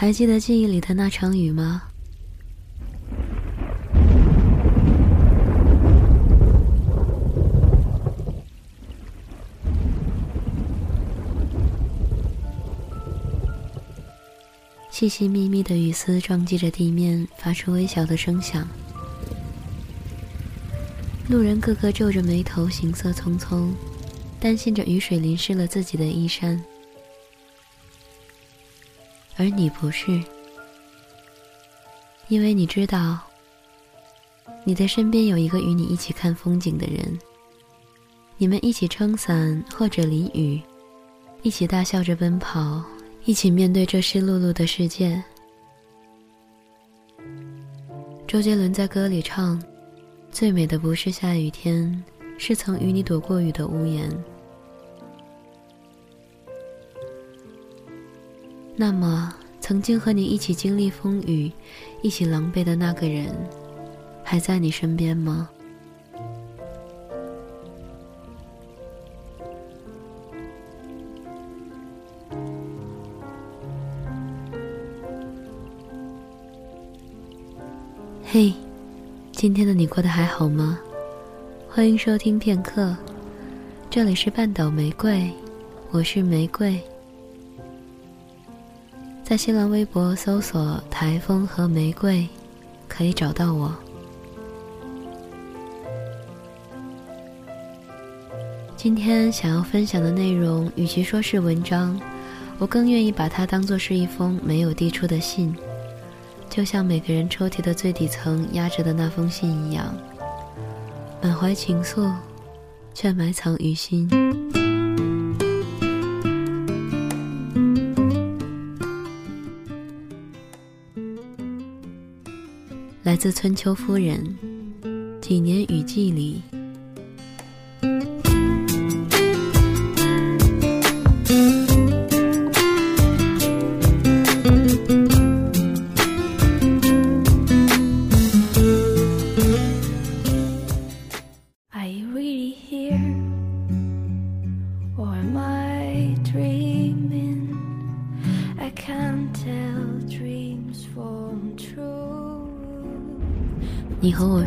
还记得记忆里的那场雨吗？细细密密的雨丝撞击着地面，发出微小的声响。路人个个皱着眉头，行色匆匆，担心着雨水淋湿了自己的衣衫。而你不是，因为你知道，你的身边有一个与你一起看风景的人，你们一起撑伞或者淋雨，一起大笑着奔跑，一起面对这湿漉漉的世界。周杰伦在歌里唱。最美的不是下雨天，是曾与你躲过雨的屋檐。那么，曾经和你一起经历风雨、一起狼狈的那个人，还在你身边吗？嘿。今天的你过得还好吗？欢迎收听片刻，这里是半岛玫瑰，我是玫瑰。在新浪微博搜索“台风和玫瑰”，可以找到我。今天想要分享的内容，与其说是文章，我更愿意把它当做是一封没有递出的信。就像每个人抽屉的最底层压着的那封信一样，满怀情愫，却埋藏于心。来自春秋夫人，几年雨季里。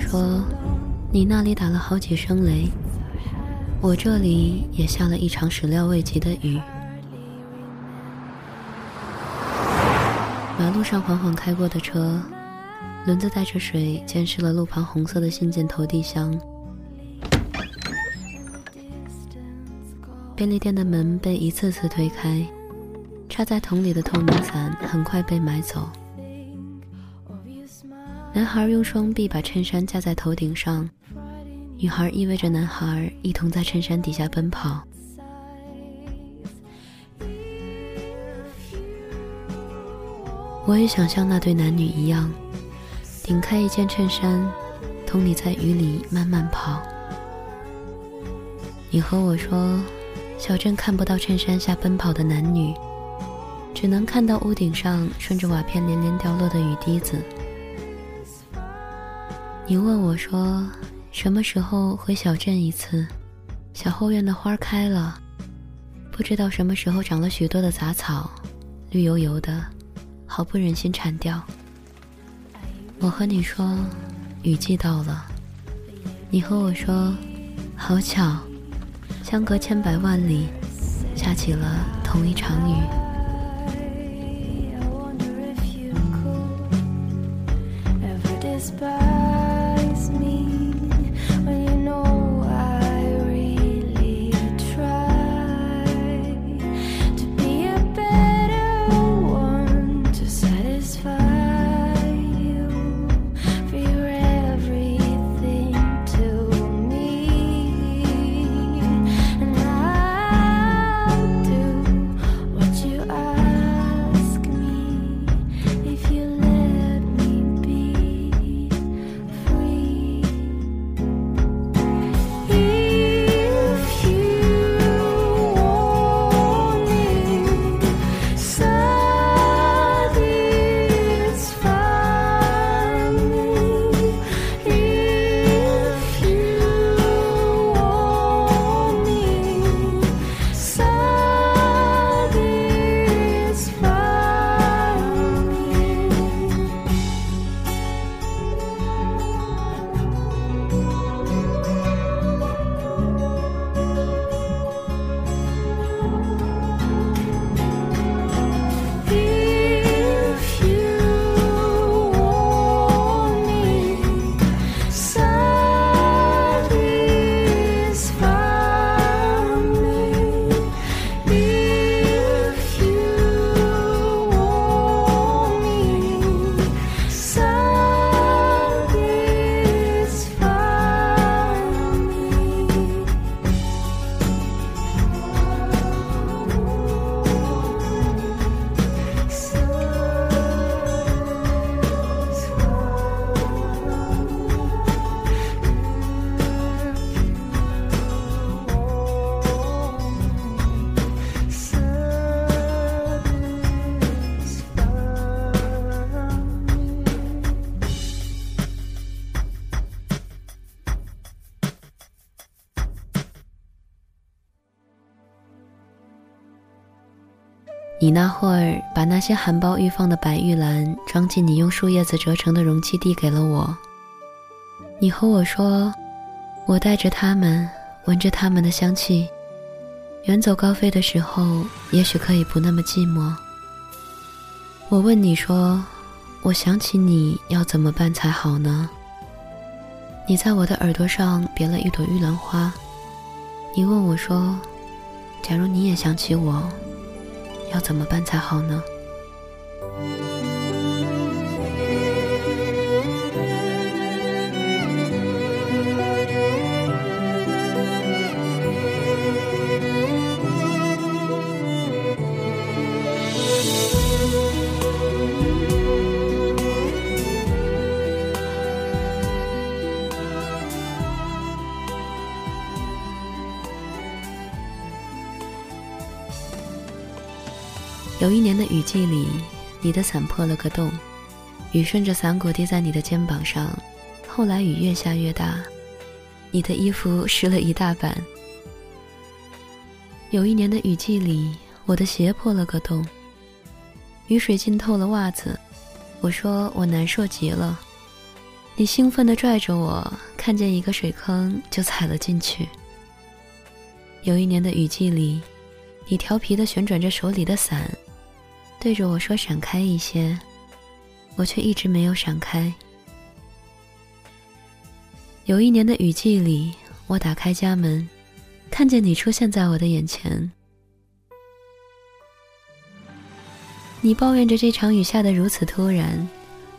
说，你那里打了好几声雷，我这里也下了一场始料未及的雨。马路上缓缓开过的车，轮子带着水溅湿了路旁红色的信件投递箱。便利店的门被一次次推开，插在桶里的透明伞很快被买走。男孩用双臂把衬衫架在头顶上，女孩依偎着男孩一同在衬衫底下奔跑。我也想像那对男女一样，顶开一件衬衫，同你在雨里慢慢跑。你和我说，小镇看不到衬衫下奔跑的男女，只能看到屋顶上顺着瓦片连连掉落的雨滴子。你问我说：“什么时候回小镇一次？小后院的花开了，不知道什么时候长了许多的杂草，绿油油的，好不忍心铲掉。”我和你说：“雨季到了。”你和我说：“好巧，相隔千百万里，下起了同一场雨。”你那会儿把那些含苞欲放的白玉兰装进你用树叶子折成的容器，递给了我。你和我说，我带着它们，闻着它们的香气，远走高飞的时候，也许可以不那么寂寞。我问你说，我想起你要怎么办才好呢？你在我的耳朵上别了一朵玉兰花。你问我说，假如你也想起我。要怎么办才好呢？有一年的雨季里，你的伞破了个洞，雨顺着伞骨滴在你的肩膀上。后来雨越下越大，你的衣服湿了一大半。有一年的雨季里，我的鞋破了个洞，雨水浸透了袜子。我说我难受极了，你兴奋地拽着我，看见一个水坑就踩了进去。有一年的雨季里，你调皮地旋转着手里的伞。对着我说：“闪开一些。”我却一直没有闪开。有一年的雨季里，我打开家门，看见你出现在我的眼前。你抱怨着这场雨下得如此突然，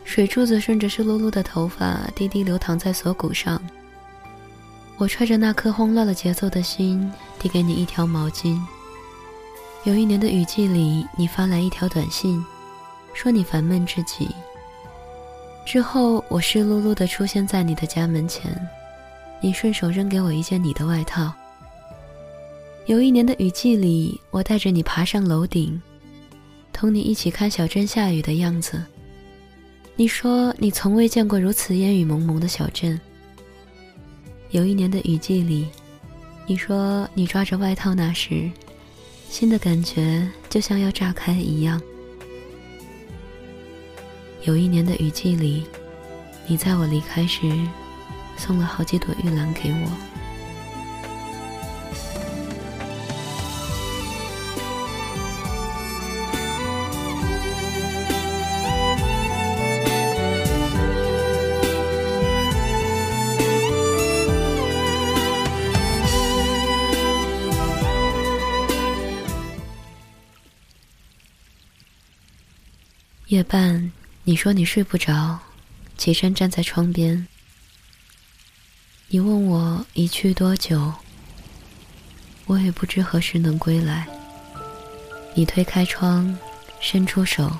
水珠子顺着湿漉漉的头发滴滴流淌在锁骨上。我揣着那颗慌乱了节奏的心，递给你一条毛巾。有一年的雨季里，你发来一条短信，说你烦闷至极。之后，我湿漉漉的出现在你的家门前，你顺手扔给我一件你的外套。有一年的雨季里，我带着你爬上楼顶，同你一起看小镇下雨的样子。你说你从未见过如此烟雨蒙蒙的小镇。有一年的雨季里，你说你抓着外套那时。心的感觉就像要炸开一样。有一年的雨季里，你在我离开时，送了好几朵玉兰给我。夜半，你说你睡不着，起身站在窗边。你问我一去多久，我也不知何时能归来。你推开窗，伸出手，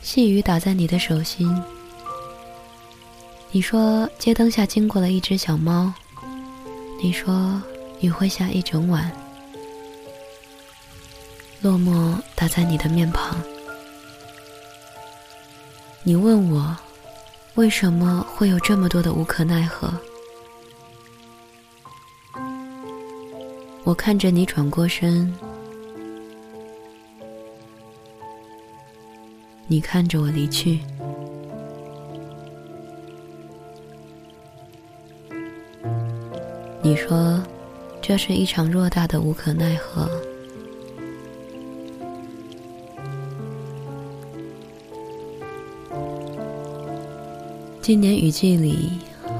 细雨打在你的手心。你说街灯下经过了一只小猫。你说雨会下一整晚，落寞打在你的面庞。你问我，为什么会有这么多的无可奈何？我看着你转过身，你看着我离去。你说，这是一场偌大的无可奈何。今年雨季里，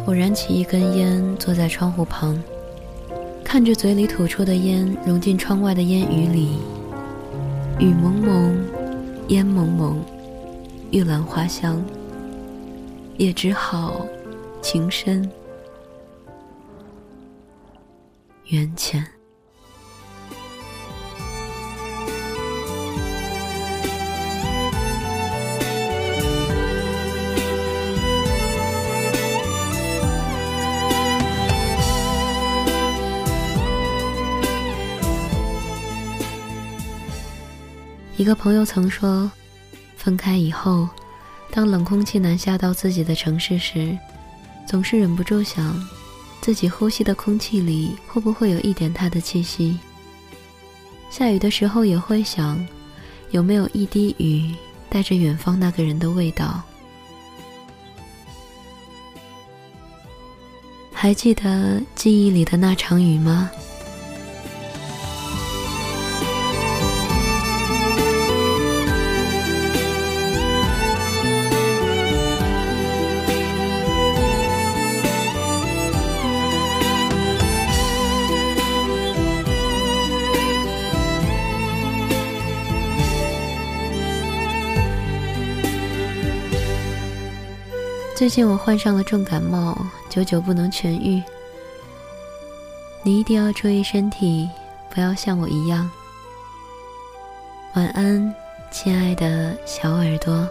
我燃起一根烟，坐在窗户旁，看着嘴里吐出的烟融进窗外的烟雨里。雨蒙蒙，烟蒙蒙，玉兰花香，也只好情深缘浅。一个朋友曾说，分开以后，当冷空气南下到自己的城市时，总是忍不住想，自己呼吸的空气里会不会有一点他的气息。下雨的时候也会想，有没有一滴雨带着远方那个人的味道？还记得记忆里的那场雨吗？最近我患上了重感冒，久久不能痊愈。你一定要注意身体，不要像我一样。晚安，亲爱的小耳朵。